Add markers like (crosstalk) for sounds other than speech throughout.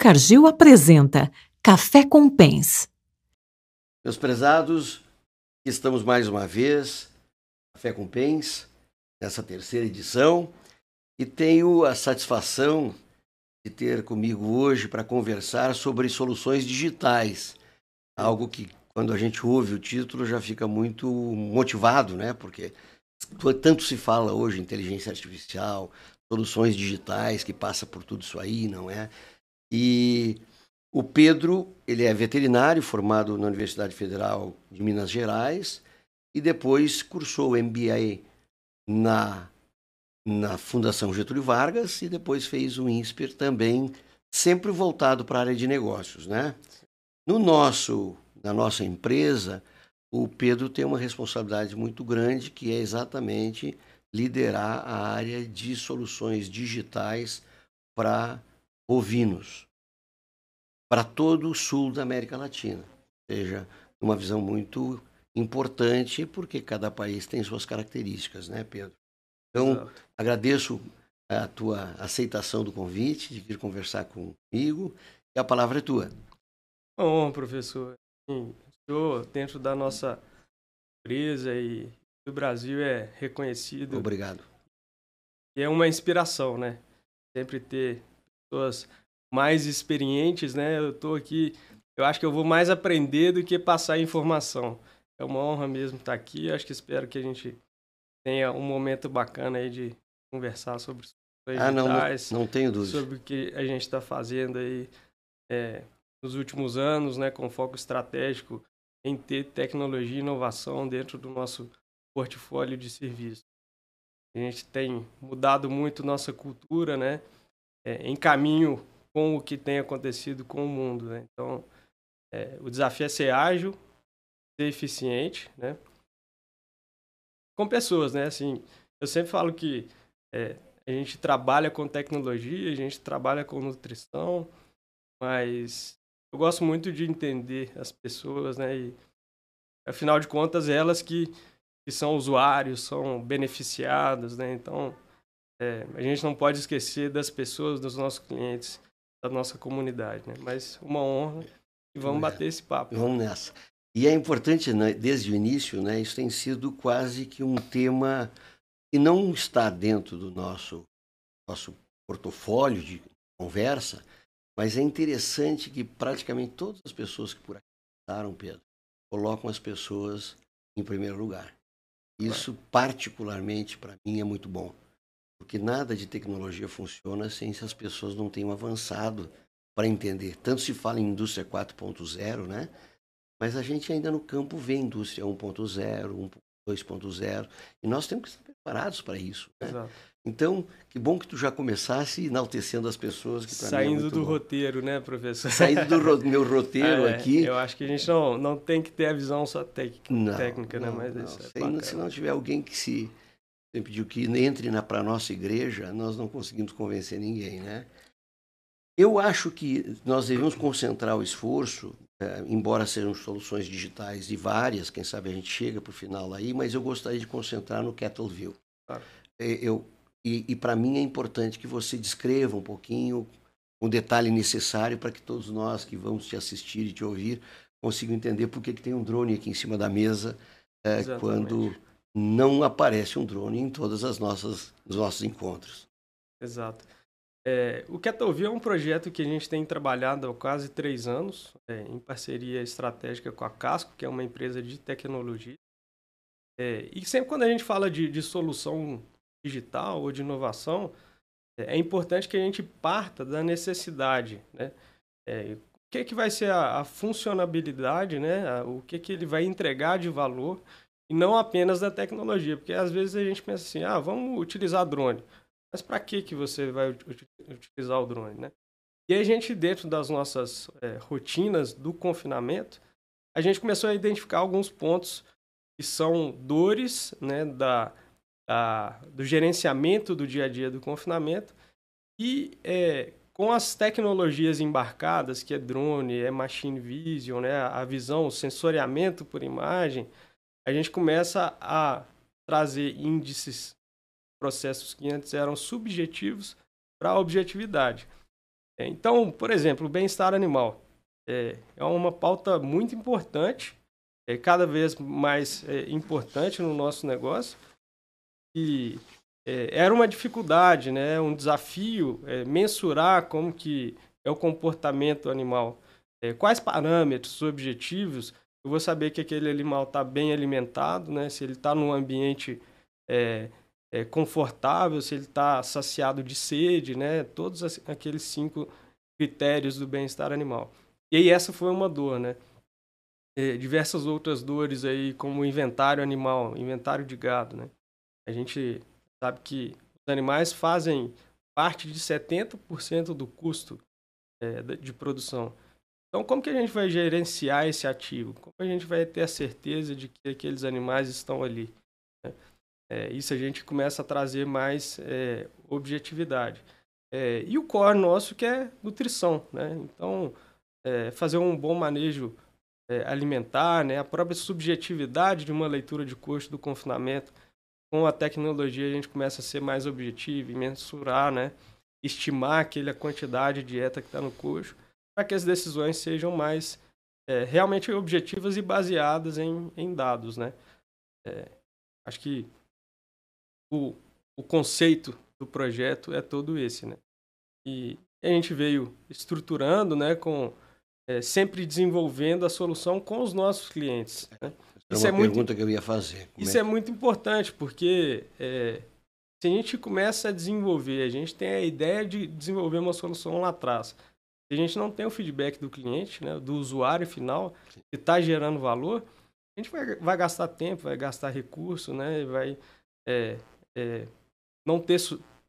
Cargill apresenta Café com Pens. Meus prezados, estamos mais uma vez, Café com Pens, nessa terceira edição, e tenho a satisfação de ter comigo hoje para conversar sobre soluções digitais. Algo que, quando a gente ouve o título, já fica muito motivado, né? Porque tanto se fala hoje inteligência artificial, soluções digitais, que passa por tudo isso aí, não é? E o Pedro, ele é veterinário, formado na Universidade Federal de Minas Gerais, e depois cursou MBA na, na Fundação Getúlio Vargas e depois fez o INSPER também, sempre voltado para a área de negócios, né? No nosso, na nossa empresa, o Pedro tem uma responsabilidade muito grande, que é exatamente liderar a área de soluções digitais para ovinos para todo o sul da América Latina. Ou seja, uma visão muito importante, porque cada país tem suas características, né, Pedro? Então, Exato. agradeço a tua aceitação do convite de vir conversar comigo e a palavra é tua. Bom, professor. Sim, estou dentro da nossa empresa e do Brasil é reconhecido. Obrigado. E é uma inspiração, né? Sempre ter pessoas mais experientes, né? Eu estou aqui, eu acho que eu vou mais aprender do que passar informação. É uma honra mesmo estar aqui. Acho que espero que a gente tenha um momento bacana aí de conversar sobre ah, não, não tenho dúvida. sobre o que a gente está fazendo aí é, nos últimos anos, né, com foco estratégico em ter tecnologia e inovação dentro do nosso portfólio de serviços. A gente tem mudado muito nossa cultura, né, é, em caminho com o que tem acontecido com o mundo. Né? Então, é, o desafio é ser ágil, ser eficiente, né? Com pessoas, né? Assim, eu sempre falo que é, a gente trabalha com tecnologia, a gente trabalha com nutrição, mas eu gosto muito de entender as pessoas, né? E, afinal de contas, elas que, que são usuários, são beneficiados, né? Então, é, a gente não pode esquecer das pessoas, dos nossos clientes da nossa comunidade, né? Mas uma honra e vamos é. bater esse papo. Vamos nessa. E é importante, né, desde o início, né, isso tem sido quase que um tema que não está dentro do nosso, nosso portfólio de conversa, mas é interessante que praticamente todas as pessoas que por aqui passaram, Pedro, colocam as pessoas em primeiro lugar. Isso, particularmente, para mim, é muito bom. Porque nada de tecnologia funciona sem se as pessoas não tenham avançado para entender. Tanto se fala em indústria 4.0, né? Mas a gente ainda no campo vê indústria 1.0, 2.0, e nós temos que estar preparados para isso. Né? Exato. Então, que bom que tu já começasse enaltecendo as pessoas. Que é Saindo é do bom. roteiro, né, professor? Saindo do ro meu roteiro (laughs) é, aqui. Eu acho que a gente não, não tem que ter a visão só técnica, não, técnica né? Mas não. É se, se não tiver alguém que se pediu que entre para a nossa igreja, nós não conseguimos convencer ninguém, né? Eu acho que nós devemos concentrar o esforço, é, embora sejam soluções digitais e várias, quem sabe a gente chega para o final aí, mas eu gostaria de concentrar no Kettleview. Claro. É, eu, e, e para mim é importante que você descreva um pouquinho o um detalhe necessário para que todos nós que vamos te assistir e te ouvir consigam entender por que, que tem um drone aqui em cima da mesa é, quando não aparece um drone em todas as nossas os nossos encontros. Exato. É, o Kettleview é um projeto que a gente tem trabalhado há quase três anos, é, em parceria estratégica com a Casco, que é uma empresa de tecnologia. É, e sempre quando a gente fala de, de solução digital ou de inovação, é, é importante que a gente parta da necessidade. Né? É, o que, que vai ser a, a funcionabilidade, né? o que, que ele vai entregar de valor e não apenas da tecnologia, porque às vezes a gente pensa assim, ah, vamos utilizar drone. Mas para que que você vai utilizar o drone, né? E a gente, dentro das nossas é, rotinas do confinamento, a gente começou a identificar alguns pontos que são dores né, da, da, do gerenciamento do dia a dia do confinamento e é, com as tecnologias embarcadas, que é drone, é machine vision, né, a visão, o sensoriamento por imagem, a gente começa a trazer índices, processos que antes eram subjetivos para a objetividade. É, então, por exemplo, o bem-estar animal. É, é, uma pauta muito importante, é cada vez mais é, importante no nosso negócio. E era uma dificuldade, né, um desafio é, mensurar como que é o comportamento animal, é, quais parâmetros objetivos? Eu vou saber que aquele animal está bem alimentado, né, se ele está num ambiente é, é, confortável, se ele está saciado de sede, né, todos aqueles cinco critérios do bem-estar animal. E aí essa foi uma dor, né? É, diversas outras dores aí, como inventário animal, inventário de gado, né? A gente sabe que os animais fazem parte de 70% do custo é, de produção. Então, como que a gente vai gerenciar esse ativo? Como a gente vai ter a certeza de que aqueles animais estão ali? Né? É, isso a gente começa a trazer mais é, objetividade. É, e o core nosso que é nutrição, né? Então, é, fazer um bom manejo é, alimentar, né? A própria subjetividade de uma leitura de custo do confinamento com a tecnologia a gente começa a ser mais objetivo e mensurar, né? Estimar aquela quantidade de dieta que está no coxo, para que as decisões sejam mais é, realmente objetivas e baseadas em, em dados, né? Acho que o, o conceito do projeto é todo esse, né? E a gente veio estruturando, né, com é, sempre desenvolvendo a solução com os nossos clientes. Né? É isso uma é pergunta muito, que eu ia fazer. Como isso é, é muito importante, porque é, se a gente começa a desenvolver, a gente tem a ideia de desenvolver uma solução lá atrás. Se a gente não tem o feedback do cliente, né, do usuário final, que está gerando valor, a gente vai, vai, gastar tempo, vai gastar recurso, né, vai é, não ter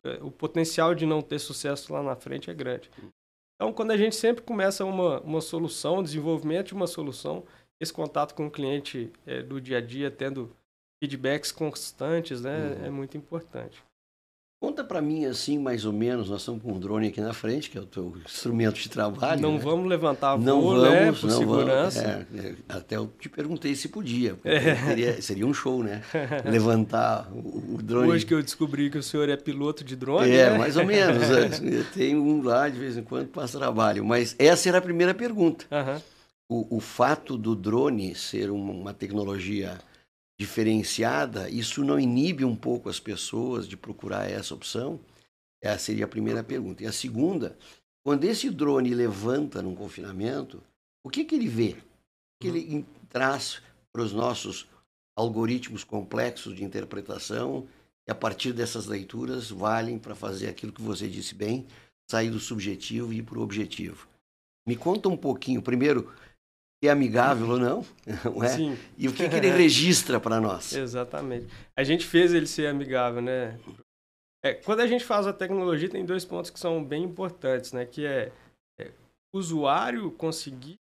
é, o potencial de não ter sucesso lá na frente é grande. Então, quando a gente sempre começa uma, uma solução, desenvolvimento de uma solução, esse contato com o cliente é, do dia a dia, tendo feedbacks constantes, né, uhum. é muito importante. Conta para mim assim, mais ou menos, nós estamos com um drone aqui na frente, que é o teu instrumento de trabalho. Não né? vamos levantar voo, não vamos, né, por não segurança. Vamos. É, é, até eu te perguntei se podia. É. Seria, um show, né? levantar o, o, drone. Hoje que eu descobri que o senhor é piloto de drone, É, né? mais ou menos. (laughs) É. Tem um lá, de vez em quando, passa trabalho. Mas essa era a primeira pergunta. Uhum. O, o fato do drone ser uma tecnologia diferenciada, isso não inibe um pouco as pessoas de procurar essa opção? Essa seria a primeira pergunta. E a segunda, quando esse drone levanta num confinamento, o que, que ele vê? O que ele uhum. traz para os nossos algoritmos complexos de interpretação e a partir dessas leituras valem para fazer aquilo que você disse bem, sair do subjetivo e ir para o objetivo. Me conta um pouquinho, primeiro, é amigável ou não, (laughs) não é? Sim. E o que, que ele registra para nós? (laughs) Exatamente. A gente fez ele ser amigável, né? É, quando a gente faz a tecnologia, tem dois pontos que são bem importantes, né? Que é, é o usuário conseguir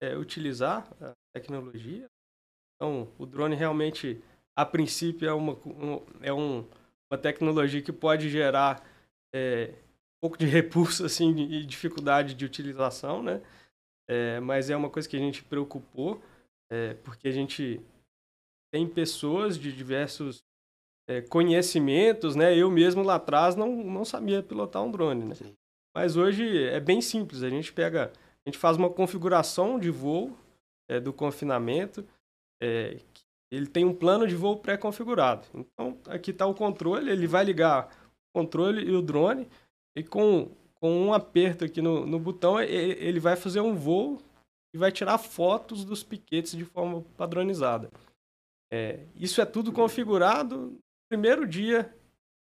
é, utilizar a tecnologia. Então, o drone realmente, a princípio, é uma, um, é um, uma tecnologia que pode gerar é, um pouco de (laughs) repulso assim, e dificuldade de utilização, né? É, mas é uma coisa que a gente preocupou, é, porque a gente tem pessoas de diversos é, conhecimentos, né? Eu mesmo lá atrás não, não sabia pilotar um drone, né? Sim. Mas hoje é bem simples. A gente pega, a gente faz uma configuração de voo é, do confinamento. É, ele tem um plano de voo pré-configurado. Então aqui está o controle. Ele vai ligar o controle e o drone e com com um aperto aqui no, no botão, ele vai fazer um voo e vai tirar fotos dos piquetes de forma padronizada. É, isso é tudo configurado. Primeiro dia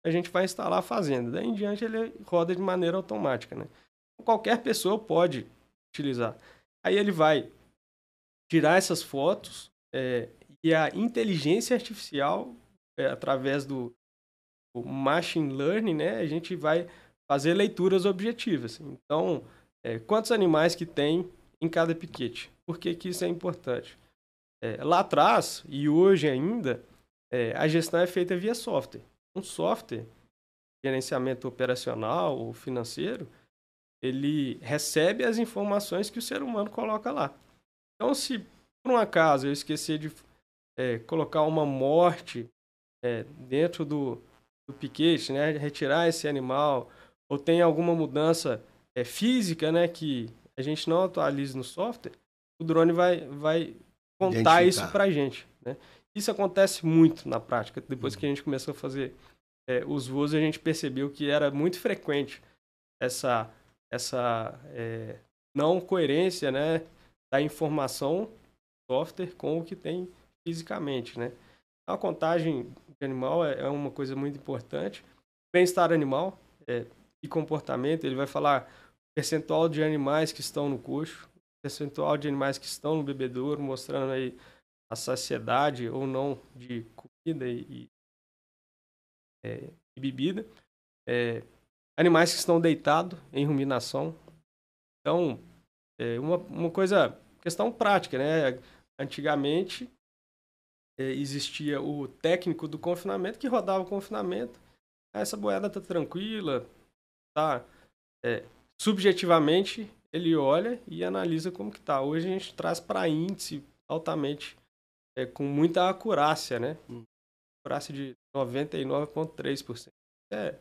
a gente vai instalar a fazenda. Daí em diante ele roda de maneira automática. Né? Qualquer pessoa pode utilizar. Aí ele vai tirar essas fotos é, e a inteligência artificial, é, através do machine learning, né, a gente vai fazer leituras objetivas. Então, é, quantos animais que tem em cada piquete? Por que, que isso é importante? É, lá atrás, e hoje ainda, é, a gestão é feita via software. um software, gerenciamento operacional ou financeiro, ele recebe as informações que o ser humano coloca lá. Então, se por um acaso eu esquecer de é, colocar uma morte é, dentro do, do piquete, né, retirar esse animal, ou tem alguma mudança é, física, né, que a gente não atualiza no software, o drone vai, vai contar isso para a gente. Né? Isso acontece muito na prática. Depois uhum. que a gente começou a fazer é, os voos, a gente percebeu que era muito frequente essa, essa é, não coerência né, da informação software com o que tem fisicamente. Né? A contagem de animal é, é uma coisa muito importante. Bem-estar animal é, e comportamento, ele vai falar percentual de animais que estão no coxo, percentual de animais que estão no bebedouro, mostrando aí a saciedade ou não de comida e, é, e bebida. É, animais que estão deitados em ruminação. Então, é uma, uma coisa, questão prática, né? Antigamente, é, existia o técnico do confinamento que rodava o confinamento. Ah, essa boiada tá tranquila, tá é, subjetivamente ele olha e analisa como que tá. Hoje a gente traz para índice altamente é, com muita acurácia, né? Acurácia de 99,3%. É,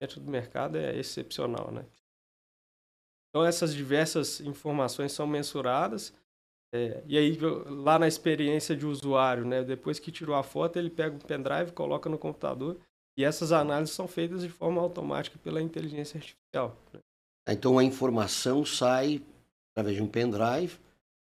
dentro do mercado é excepcional, né? Então essas diversas informações são mensuradas é, e aí lá na experiência de usuário, né? Depois que tirou a foto, ele pega o pendrive, coloca no computador e essas análises são feitas de forma automática pela inteligência artificial. Né? Então a informação sai através de um pendrive,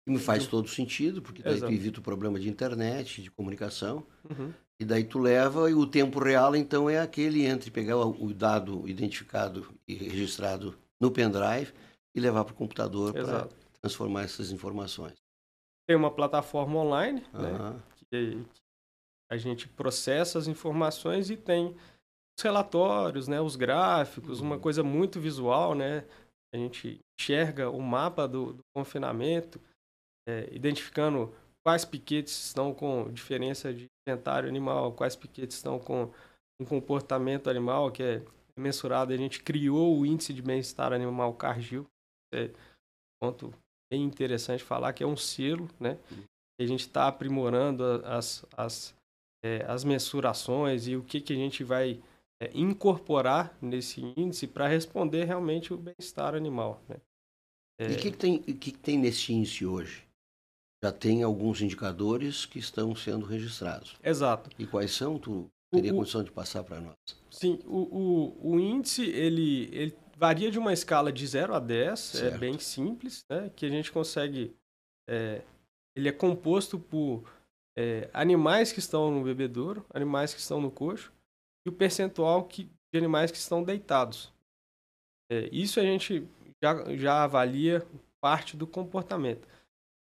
que me faz uhum. todo sentido, porque daí Exato. tu evita o problema de internet, de comunicação. Uhum. E daí tu leva, e o tempo real, então, é aquele entre pegar o dado identificado e registrado no pendrive e levar para o computador para transformar essas informações. Tem uma plataforma online, uhum. né, que a gente processa as informações e tem os relatórios, né, os gráficos, uhum. uma coisa muito visual, né? A gente enxerga o mapa do, do confinamento, é, identificando quais piquetes estão com diferença de inventário animal, quais piquetes estão com um comportamento animal que é mensurado. A gente criou o índice de bem-estar animal Cargill, é um ponto bem interessante falar que é um selo, né? Uhum. a gente está aprimorando as, as, é, as mensurações e o que, que a gente vai é, incorporar nesse índice para responder realmente o bem-estar animal. Né? É... E o que, que, tem, que, que tem nesse índice hoje? Já tem alguns indicadores que estão sendo registrados. Exato. E quais são? Tu teria o, condição de passar para nós? Sim, o, o, o índice ele, ele varia de uma escala de 0 a 10, é certo. é bem simples, né? que a gente consegue. É, ele é composto por é, animais que estão no bebedouro, animais que estão no coxo, e o percentual que, de animais que estão deitados. É, isso a gente já, já avalia parte do comportamento.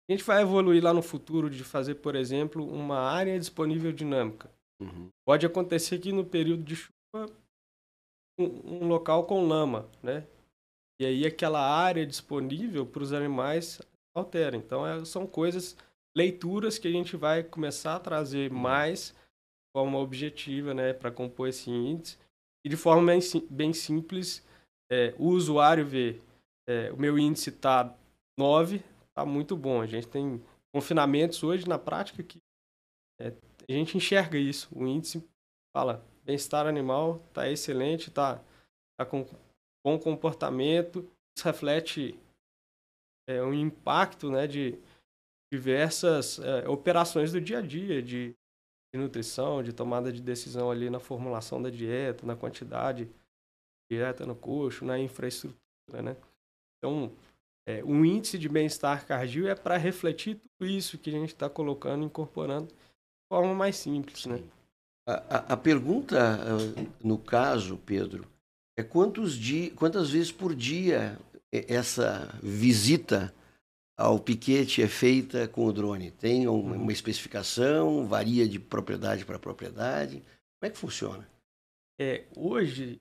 A gente vai evoluir lá no futuro de fazer, por exemplo, uma área disponível dinâmica. Uhum. Pode acontecer que no período de chuva, um, um local com lama, né? E aí aquela área disponível para os animais altera. Então é, são coisas, leituras que a gente vai começar a trazer uhum. mais forma objetiva, né, para compor esse índice. E de forma bem, bem simples, é, o usuário vê, é, o meu índice está 9, está muito bom. A gente tem confinamentos hoje na prática que é, a gente enxerga isso. O índice fala, bem-estar animal está excelente, está tá com bom comportamento, isso reflete é, um impacto né, de diversas é, operações do dia a dia, de de nutrição, de tomada de decisão ali na formulação da dieta, na quantidade de dieta no coxo, na infraestrutura, né? Então, é, um índice de bem-estar cardíaco é para refletir tudo isso que a gente está colocando, incorporando de forma mais simples, né? A, a, a, pergunta, no caso, Pedro, é quantos dias, quantas vezes por dia essa visita ao piquete é feita com o drone? Tem uma, uhum. uma especificação? Varia de propriedade para propriedade? Como é que funciona? É, hoje,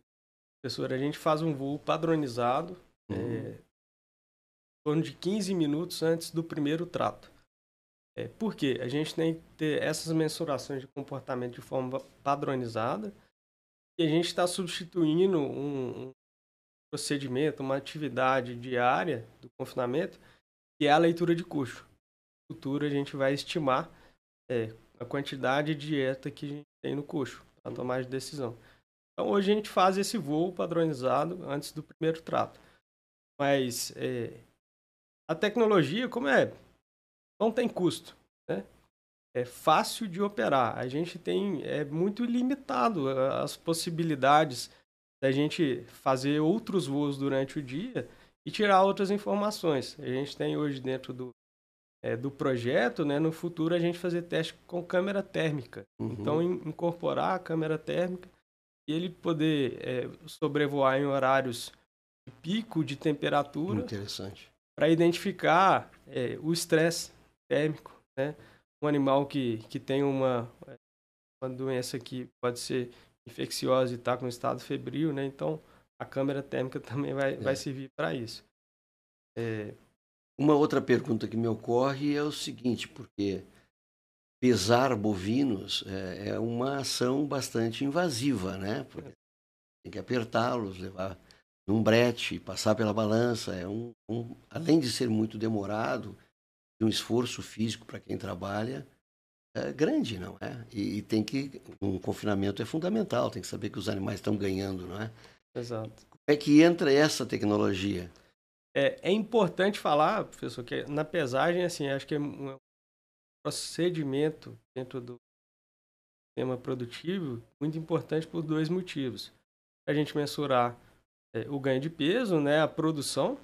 professor, a gente faz um voo padronizado uhum. é, em torno de 15 minutos antes do primeiro trato. É, por quê? A gente tem que ter essas mensurações de comportamento de forma padronizada E a gente está substituindo um, um, procedimento, uma atividade diária do confinamento, que é a leitura de custo. No futuro, a gente vai estimar é, a quantidade de dieta que a gente tem no custo para tomar de decisão. Então, hoje a gente faz esse voo padronizado antes do primeiro trato. Mas é, a tecnologia, como é, não tem custo, né? É fácil de operar. A gente tem, é muito limitado as possibilidades da gente fazer outros voos durante o dia e tirar outras informações. A gente tem hoje dentro do, é, do projeto, né, no futuro, a gente fazer teste com câmera térmica. Uhum. Então, in, incorporar a câmera térmica e ele poder é, sobrevoar em horários de pico de temperatura. Interessante para identificar é, o estresse térmico, né? Um animal que, que tem uma, uma doença que pode ser infecciosa e está com estado febril, né? Então, a câmera térmica (laughs) também vai, é. vai servir para isso. É... Uma outra pergunta que me ocorre é o seguinte, porque pesar bovinos é, é uma ação bastante invasiva, né? Porque tem que apertá-los, levar num brete, passar pela balança, é um, um além de ser muito demorado, um esforço físico para quem trabalha é grande, não é? E, e, tem que um confinamento é fundamental, tem que saber que os animais estão ganhando, não é? Exato. Como é que entra essa tecnologia? É, é importante falar, professor, que na pesagem, assim, acho que é um procedimento dentro do sistema produtivo muito importante por dois motivos. A gente mensurar é, o ganho de peso, né, a produção,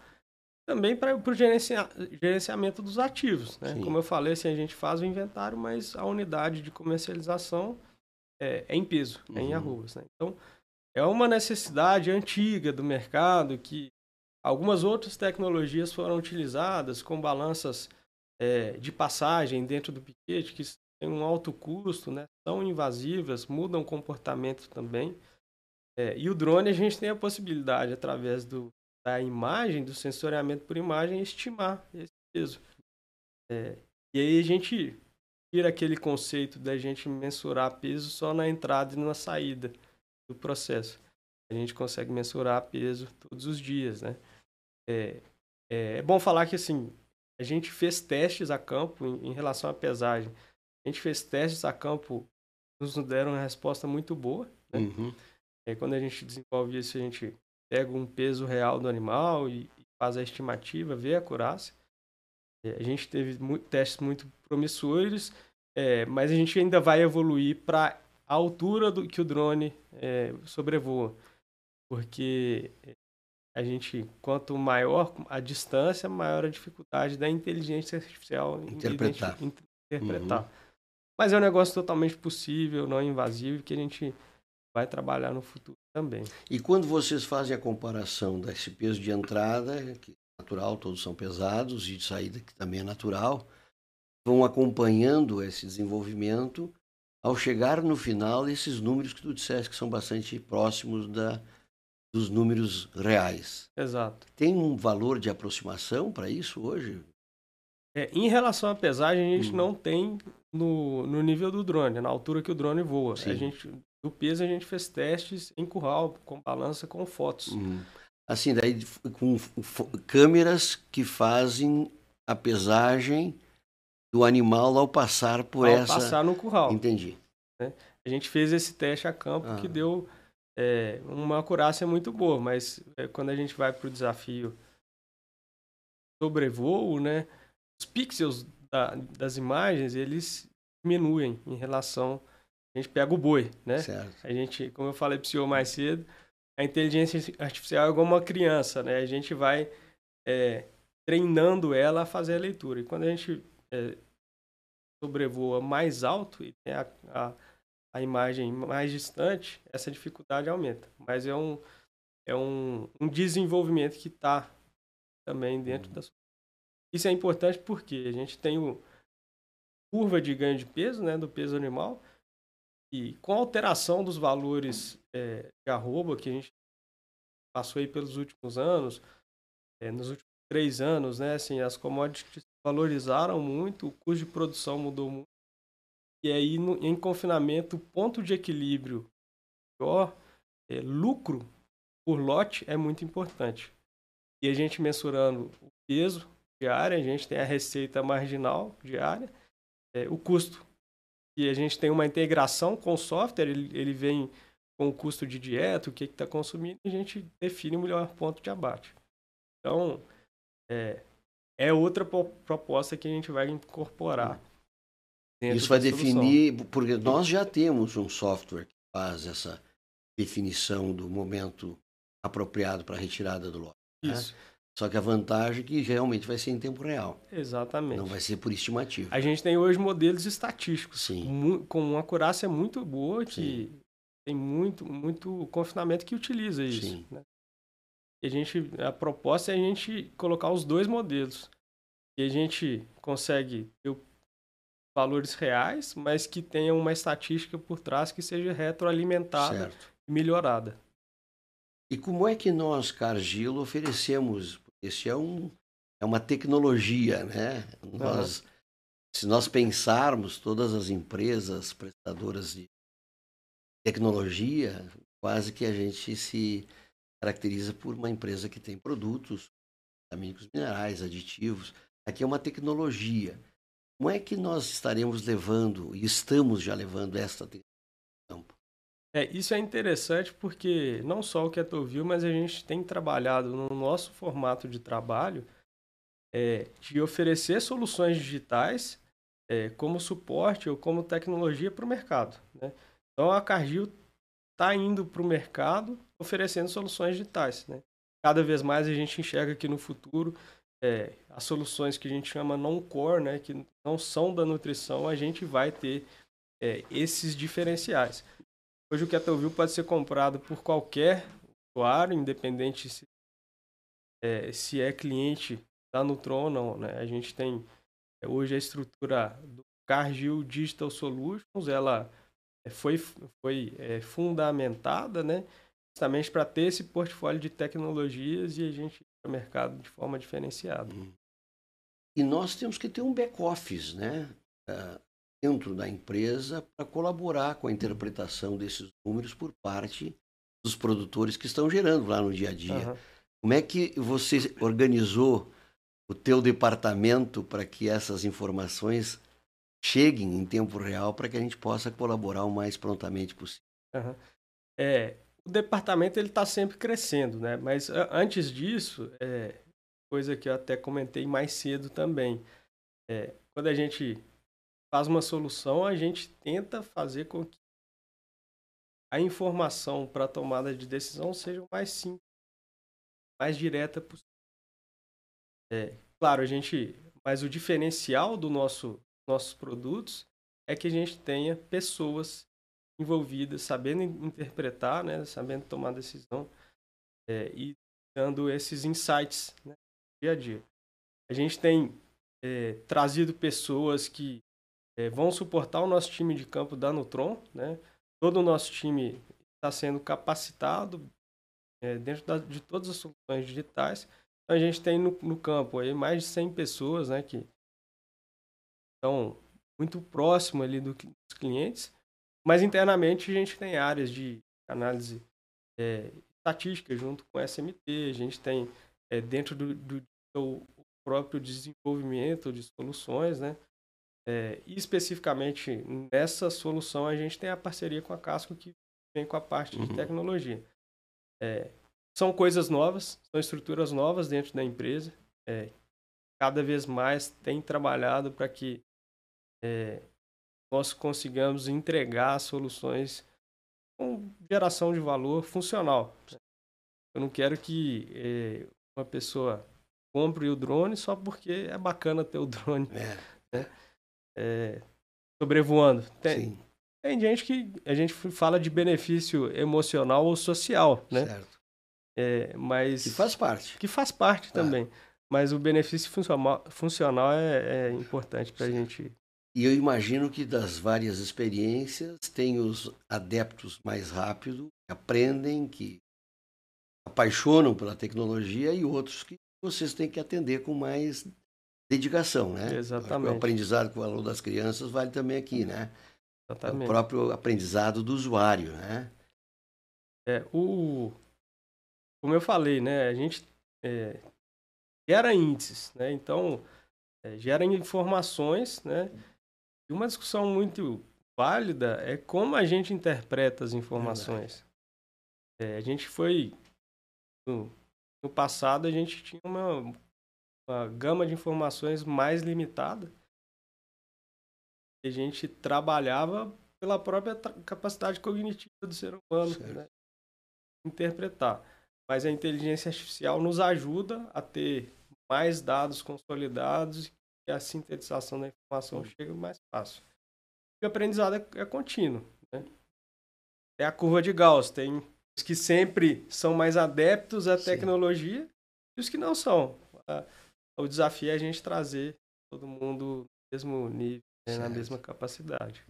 também para o gerencia, gerenciamento dos ativos. Né? Como eu falei, assim, a gente faz o inventário, mas a unidade de comercialização é, é em peso, uhum. é em arrobas. Né? Então, é uma necessidade antiga do mercado que algumas outras tecnologias foram utilizadas com balanças é, de passagem dentro do piquete que têm um alto custo, né? são invasivas, mudam o comportamento também. É, e o drone a gente tem a possibilidade, através do, da imagem, do sensoriamento por imagem, estimar esse peso. É, e aí a gente tira aquele conceito da gente mensurar peso só na entrada e na saída do processo. A gente consegue mensurar peso todos os dias, né? É, é, é bom falar que, assim, a gente fez testes a campo em, em, relação à pesagem. A gente fez testes a campo, nos deram uma resposta muito boa, né? Uhum. E quando a gente desenvolve isso, a gente pega um peso real do animal e, e faz a estimativa, vê a acurácia. É, a gente teve muito, testes muito promissores, é, mas a gente ainda vai evoluir para a altura do que o drone é, sobrevoa. Porque é, a gente, quanto maior a distância, maior a dificuldade da inteligência artificial interpretar. interpretar. Uhum. Mas é um negócio totalmente possível, não invasivo, que a gente vai trabalhar no futuro também. E quando vocês fazem a comparação desse peso de entrada, que é natural, todos são pesados, e de saída, que também é natural, vão acompanhando esse desenvolvimento, ao chegar no final, esses números que tu disseste que são bastante próximos da, dos números reais. Exato. Tem um valor de aproximação para isso hoje? É, em relação à pesagem, a gente hum. não tem no, no nível do drone, na altura que o drone voa. Sim. A gente do peso a gente fez testes em curral, com balança, com fotos. Uhum. Assim, daí com câmeras que fazem a pesagem do animal ao passar por ao essa... Ao passar no curral. Entendi. Né? A gente fez esse teste a campo ah. que deu é, uma acurácia muito boa, mas é, quando a gente vai para o desafio sobrevoo, né, os pixels da, das imagens, eles diminuem em relação a gente pega o boi, né? Certo. A gente, como eu falei para o senhor mais cedo, a inteligência artificial é igual uma criança, né? A gente vai é, treinando ela a fazer a leitura. E quando a gente é, sobrevoa mais alto e tem a, a, a, imagem mais distante, essa dificuldade aumenta. Mas é um, é um, um desenvolvimento que está também dentro uhum. da Isso é importante porque a gente tem o curva de ganho de peso, né, do peso animal, e com a alteração dos valores é, de arroba que a gente passou aí pelos últimos anos, é, nos últimos três anos, né, assim, as commodities valorizaram muito, o custo de produção mudou muito. E aí, no, em confinamento, o ponto de equilíbrio melhor é, lucro por lote é muito importante. E a gente mensurando o peso diário, a gente tem a receita marginal diária, é, o custo. E a gente tem uma integração com o software, ele, ele vem com o custo de dieta, o que está consumindo, e a gente define o melhor ponto de abate. Então, é, é outra proposta que a gente vai incorporar. Isso vai definir, porque nós já temos um software que faz essa definição do momento apropriado para a retirada do lote. Né? Isso. Né? Só que a vantagem é que realmente vai ser em tempo real. Exatamente. Não vai ser por estimativa. A gente tem hoje modelos estatísticos Sim. com uma acurácia muito boa, que Sim. tem muito, muito confinamento que utiliza isso. Sim. Né? A, gente, a proposta é a gente colocar os dois modelos. E a gente consegue ter valores reais, mas que tenha uma estatística por trás que seja retroalimentada certo. e melhorada. E como é que nós, Cargilo, oferecemos? Esse é, um, é uma tecnologia, né? Nós, Se nós pensarmos todas as empresas prestadoras de tecnologia, quase que a gente se caracteriza por uma empresa que tem produtos, amigos minerais, aditivos. Aqui é uma tecnologia. Como é que nós estaremos levando, e estamos já levando esta tecnologia é, isso é interessante porque não só o Ketovil, mas a gente tem trabalhado no nosso formato de trabalho é, de oferecer soluções digitais é, como suporte ou como tecnologia para o mercado. Né? Então a Cargill está indo para o mercado oferecendo soluções digitais. Né? Cada vez mais a gente enxerga que no futuro é, as soluções que a gente chama non-core, né, que não são da nutrição, a gente vai ter é, esses diferenciais. Hoje o Ketovil pode ser comprado por qualquer usuário, independente se é, se é cliente da Nutron ou não. Né? A gente tem é, hoje a estrutura do Cargill Digital Solutions, ela é, foi, foi é, fundamentada né? Justamente para ter esse portfólio de tecnologias e a gente ir para o mercado de forma diferenciada. Hum. E nós temos que ter um back-office, né? Uh, dentro da empresa para colaborar com a interpretação desses números por parte dos produtores que estão gerando lá no dia a dia. Uhum. Como é que você organizou o teu departamento para que essas informações cheguem em tempo real para que a gente possa colaborar o mais prontamente possível? Uhum. É, o departamento ele está sempre crescendo, né? Mas antes disso, é, coisa que eu até comentei mais cedo também, é, quando a gente faz uma solução, a gente tenta fazer com que a informação para tomada de decisão seja o mais simples, mais direta possível. É, claro, a gente, mas o diferencial do nosso nossos produtos é que a gente tenha pessoas envolvidas, sabendo interpretar, né, sabendo tomar decisão é, e dando esses insights né, dia a dia. A gente tem é, trazido pessoas que é, vão suportar o nosso time de campo da Nutron. Né? Todo o nosso time está sendo capacitado é, dentro da, de todas as soluções digitais. Então, a gente tem no, no, campo aí mais de 100 pessoas né, que estão muito próximo ali do, dos clientes, mas internamente a gente tem áreas de análise é, estatística junto com SMT, a gente tem é, dentro do, do, do próprio desenvolvimento de soluções, né? É, especificamente nessa solução, a gente tem a parceria com a Casco, que vem com a parte de uhum. tecnologia. É, são coisas novas, são estruturas novas dentro da empresa. É, cada vez mais tem trabalhado para que é, nós consigamos entregar soluções com geração de valor funcional. Eu não quero que é, uma pessoa compre o drone só porque é bacana ter o (laughs) drone. É. Né? é, sobrevoando. Tem, tem gente que a gente fala de benefício emocional ou social, né? Certo. É, mas que faz parte. Que faz parte é. também. Mas o benefício funcional, funcional é, é importante para a gente. E eu imagino que das várias experiências tem os adeptos mais rápido, que aprendem, que apaixonam pela tecnologia e outros que vocês têm que atender com mais dedicação, né? Exatamente. O aprendizado com o valor das crianças vale também aqui, né? Exatamente. O próprio aprendizado do usuário, né? É, o, como eu falei, né, a gente é, gera índices, né, então é, gera informações, né, e uma discussão muito válida é como a gente interpreta as informações. É, a gente foi no, no, passado a gente tinha uma, uma gama de informações mais limitada. E a gente trabalhava pela própria capacidade cognitiva do ser humano, né? interpretar. Mas a inteligência artificial nos ajuda a ter mais dados consolidados e a sintetização da informação chega mais fácil. E o aprendizado é, é contínuo. Né? É a curva de Gauss. Tem os que sempre são mais adeptos à tecnologia Sim. e os que não são. O desafio é a gente trazer todo mundo no mesmo nível, né? na mesma capacidade.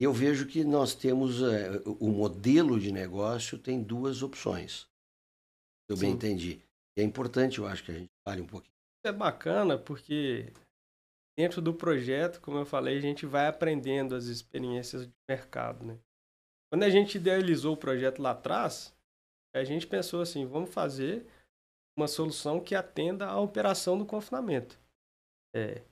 Eu vejo que nós temos é, o modelo de negócio tem duas opções. Eu Sim. bem entendi. E é importante, eu acho que a gente fale um pouquinho. É bacana porque dentro do projeto, como eu falei, a gente vai aprendendo as experiências de mercado, né? Quando a gente idealizou o projeto lá atrás, a gente pensou assim, vamos fazer uma solução que atenda à operação do confinamento. É,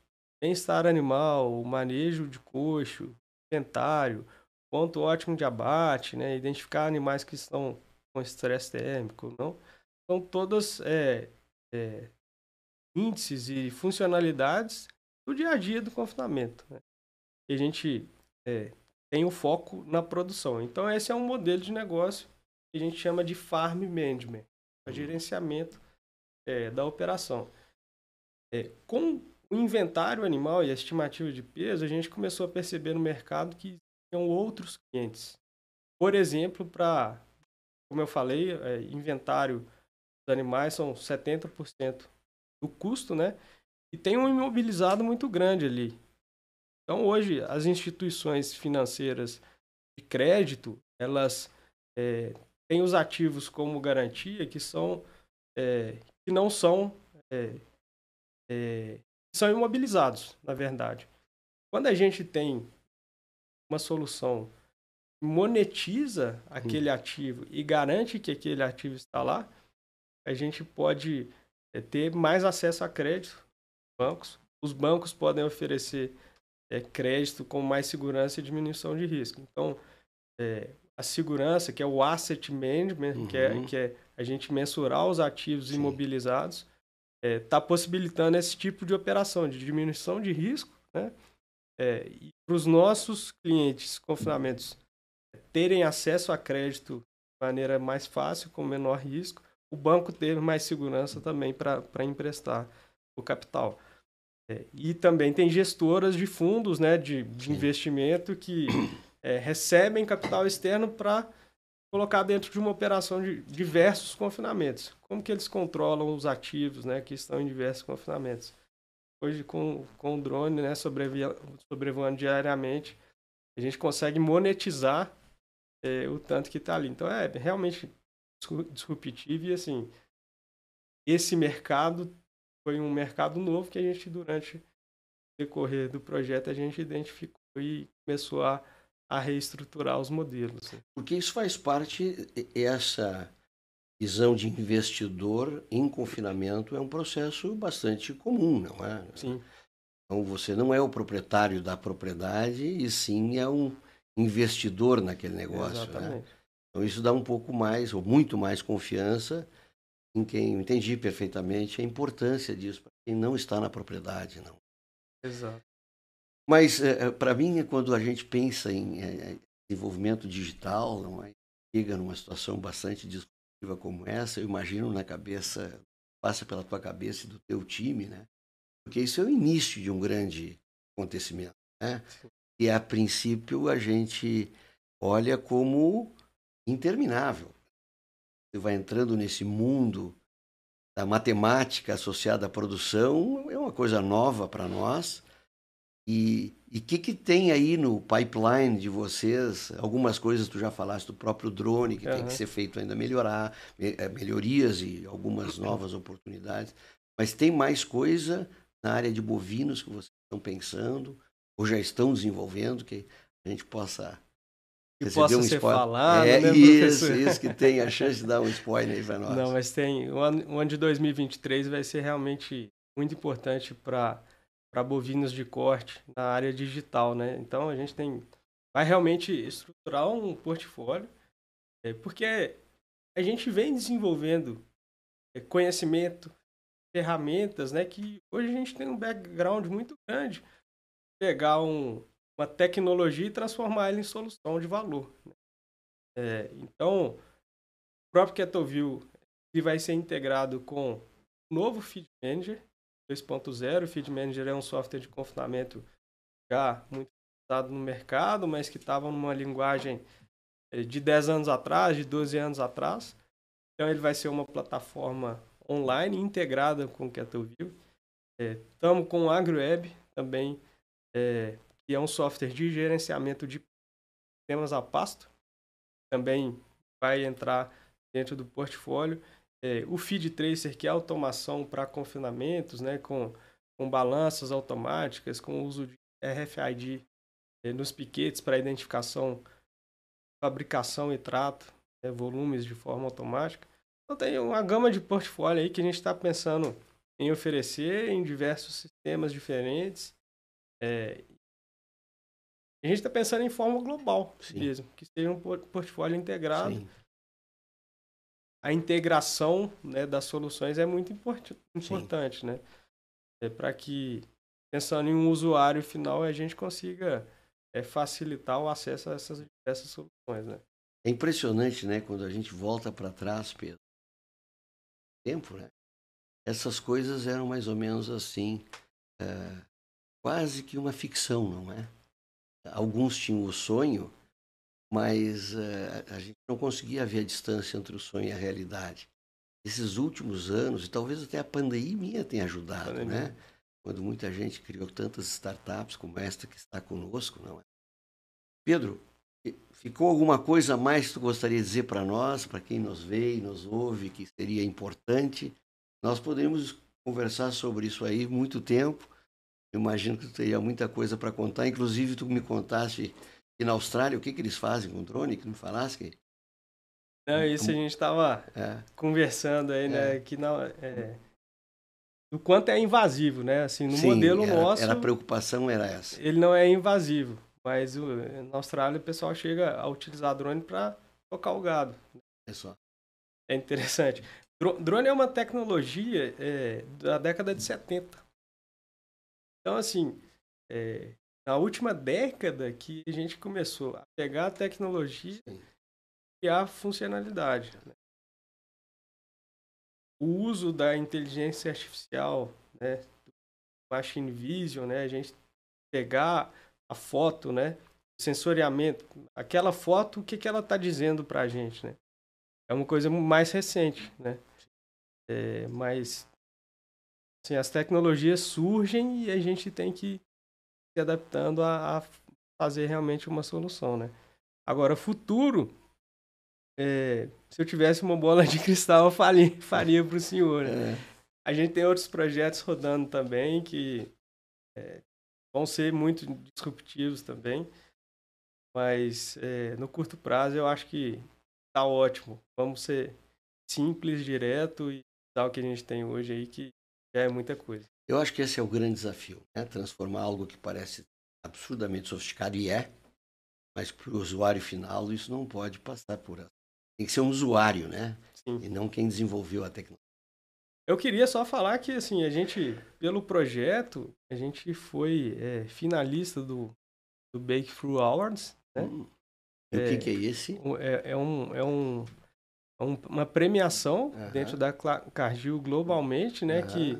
bem-estar animal, manejo de coxo, inventário, ponto ótimo de abate, né? identificar animais que estão com estresse térmico, não? São todas é, é, índices e funcionalidades do dia a dia do confinamento. Né? E a gente é, tem o foco na produção. Então, esse é um modelo de negócio que a gente chama de farm management, o uhum. gerenciamento é, da operação. É, com o inventário animal e a estimativa de peso, a gente começou a perceber no mercado que existiam outros clientes. Por exemplo, para, como eu falei, é, inventário dos animais são 70% do custo, né? E tem um imobilizado muito grande ali. Então, hoje, as instituições financeiras de crédito, elas é, têm os ativos como garantia que são é, que não são é, é, são imobilizados, na verdade. Quando a gente tem uma solução que monetiza aquele hum. ativo e garante que aquele ativo está lá, a gente pode é, ter mais acesso a crédito bancos. Os bancos podem oferecer é, crédito com mais segurança e diminuição de risco. Então, é, a segurança, que é o asset management, uhum. que, é, que é a gente mensurar os ativos Sim. imobilizados, está é, tá possibilitando esse tipo de operação de diminuição de risco, né? É, e para os nossos clientes confinamentos terem acesso a crédito de maneira mais fácil, com menor risco, o banco ter mais segurança também para emprestar o capital. É, e também tem gestoras de fundos né, de, de investimento que é, recebem capital externo para colocar dentro de uma operação de diversos confinamentos. Como que eles controlam os ativos né, que estão em diversos confinamentos? Hoje, com, com o drone né, sobrevoando diariamente, a gente consegue monetizar é, o tanto que está ali. Então, é realmente disruptivo e, assim, esse mercado foi um mercado novo que a gente, durante o decorrer do projeto, a gente identificou e começou a a reestruturar os modelos. Né? Porque isso faz parte, essa visão de investidor em confinamento é um processo bastante comum, não é? Sim. Então você não é o proprietário da propriedade e sim é um investidor naquele negócio, né? Exatamente. né? Então isso dá um pouco mais ou muito mais confiança em quem entendi perfeitamente a importância disso para quem não está na propriedade, não. Exato. Mas, é, para mim, quando a gente pensa em é, desenvolvimento digital, não é? chega numa situação bastante disruptiva como essa, eu imagino na cabeça, passa pela tua cabeça e do teu time, né? Porque isso é o início de um grande acontecimento, né? E a princípio a gente olha como interminável. Você vai entrando nesse mundo da matemática associada à produção, é uma coisa nova para nós e o que, que tem aí no pipeline de vocês? Algumas coisas tu já falaste do próprio drone, que uhum. tem que ser feito ainda melhorar, eh, melhorias e algumas novas oportunidades. Mas tem mais coisa na área de bovinos que vocês estão pensando ou já estão desenvolvendo que a gente possa que possa um ser spoiler. falado, é, né, isso, professor? isso que tem a chance de dar um spoiler aí para nós. Não, mas tem. O ano, o ano de 2023 vai ser realmente muito importante para para bovinos de corte na área digital, né? Então a gente tem vai realmente estruturar um portfólio, é, porque a gente vem desenvolvendo é, conhecimento, ferramentas, né? Que hoje a gente tem um background muito grande, pegar um, uma tecnologia e transformar ela em solução de valor. Né? É, então, o próprio Ketoview ele vai ser integrado com o novo Feed Manager 2.0. O Feed Manager é um software de confinamento já muito usado no mercado, mas que estava numa linguagem eh, de 10 anos atrás, de 12 anos atrás. Então, ele vai ser uma plataforma online integrada com o Ketoview. Estamos é, com o AgroWeb também, é, que é um software de gerenciamento de sistemas a pasto. Também vai entrar dentro do portfólio. É, o Feed Tracer, que é automação para confinamentos, né, com, com balanças automáticas, com uso de RFID é, nos piquetes para identificação, fabricação e trato, né, volumes de forma automática. Então tem uma gama de portfólio aí que a gente está pensando em oferecer em diversos sistemas diferentes. É, a gente está pensando em forma global Sim. mesmo, que seja um portfólio integrado. Sim a integração né, das soluções é muito import importante, Sim. né? É para que, pensando em um usuário final, a gente consiga é, facilitar o acesso a essas diversas soluções, né? É impressionante, né? Quando a gente volta para trás, Pedro, tempo, né? Essas coisas eram mais ou menos assim, é, quase que uma ficção, não é? Alguns tinham o sonho mas uh, a gente não conseguia ver a distância entre o sonho e a realidade. Esses últimos anos, e talvez até a pandemia tenha ajudado, pandemia. né? Quando muita gente criou tantas startups como esta que está conosco, não é? Pedro, ficou alguma coisa mais que tu gostaria de dizer para nós, para quem nos vê e nos ouve, que seria importante? Nós podemos conversar sobre isso aí muito tempo. Eu imagino que tu teria muita coisa para contar. Inclusive, tu me contaste e na Austrália, o que, que eles fazem com drone? Que não falasse? Que... Não, isso a gente estava é. conversando aí, né? É. Que não, é, do quanto é invasivo, né? Assim, no Sim, modelo era, nosso. Era a preocupação era essa. Ele não é invasivo, mas o, na Austrália o pessoal chega a utilizar drone para tocar o gado. É só. É interessante. Drone é uma tecnologia é, da década de 70. Então, assim, é, na última década que a gente começou a pegar a tecnologia e a funcionalidade. Né? O uso da inteligência artificial, né, machine vision, né, a gente pegar a foto, né, sensoriamento, aquela foto, o que, que ela está dizendo para a gente, né? É uma coisa mais recente, né? É, mas assim, as tecnologias surgem e a gente tem que se adaptando a, a fazer realmente uma solução, né? Agora, futuro, é, se eu tivesse uma bola de cristal, eu faria, (laughs) faria para o senhor. Né? É. A gente tem outros projetos rodando também que é, vão ser muito disruptivos também, mas é, no curto prazo eu acho que está ótimo. Vamos ser simples, direto e dar o que a gente tem hoje aí, que já é muita coisa. Eu acho que esse é o grande desafio, né? transformar algo que parece absurdamente sofisticado e é, mas para o usuário final isso não pode passar por tem que ser um usuário, né? Sim. E não quem desenvolveu a tecnologia. Eu queria só falar que assim a gente pelo projeto a gente foi é, finalista do do Breakthrough Awards, né? Hum. E é, o que, que, é esse? É, é um, é um, é uma premiação dentro da Cargill globalmente, né? Que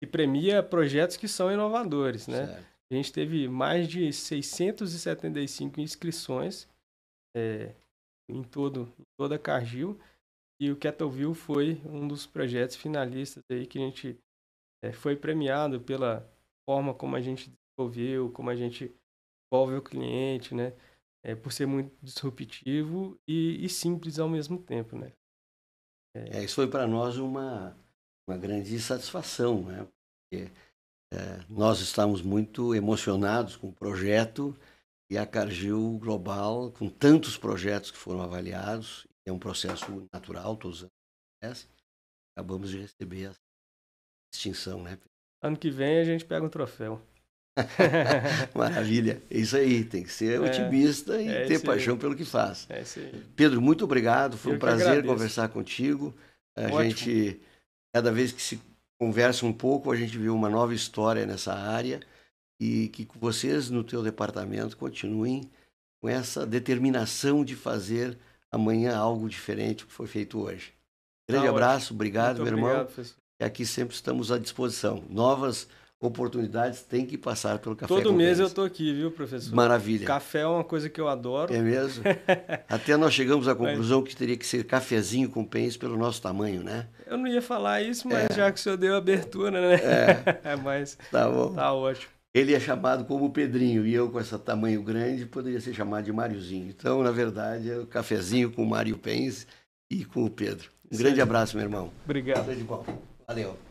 e premia projetos que são inovadores, né? Certo. A gente teve mais de 675 inscrições é, em, todo, em toda a Cargill e o Kettleville foi um dos projetos finalistas aí que a gente é, foi premiado pela forma como a gente desenvolveu, como a gente envolve o cliente, né? É, por ser muito disruptivo e, e, simples ao mesmo tempo, né? É, isso foi para nós uma uma grande satisfação, né? Porque é, nós estamos muito emocionados com o projeto E a Cargill Global, com tantos projetos que foram avaliados, é um processo natural, todos os anos, acabamos de receber a distinção, né? Ano que vem a gente pega um troféu. (laughs) Maravilha. É isso aí, tem que ser é, otimista e é ter paixão aí. pelo que faz. É isso aí. Pedro, muito obrigado. Foi Eu um prazer conversar contigo. A Ótimo. gente, cada vez que se conversa um pouco, a gente vê uma nova história nessa área e que vocês no teu departamento continuem com essa determinação de fazer amanhã algo diferente do que foi feito hoje. Grande tá abraço, obrigado, Muito meu irmão. Obrigado, e aqui sempre estamos à disposição. Novas oportunidades têm que passar pelo café. Todo mês eu estou aqui, viu, professor? Maravilha. Café é uma coisa que eu adoro. É mesmo? (laughs) Até nós chegamos à conclusão mas... que teria que ser cafezinho com pens pelo nosso tamanho, né? Eu não ia falar isso, mas é. já que o senhor deu a abertura, né? É. (laughs) mas tá bom. Tá ótimo. Ele é chamado como Pedrinho e eu com esse tamanho grande poderia ser chamado de Máriozinho. Então, na verdade, é o cafezinho com o Mário Pens e com o Pedro. Um grande abraço, meu irmão. Obrigado. Tudo de bom. Valeu.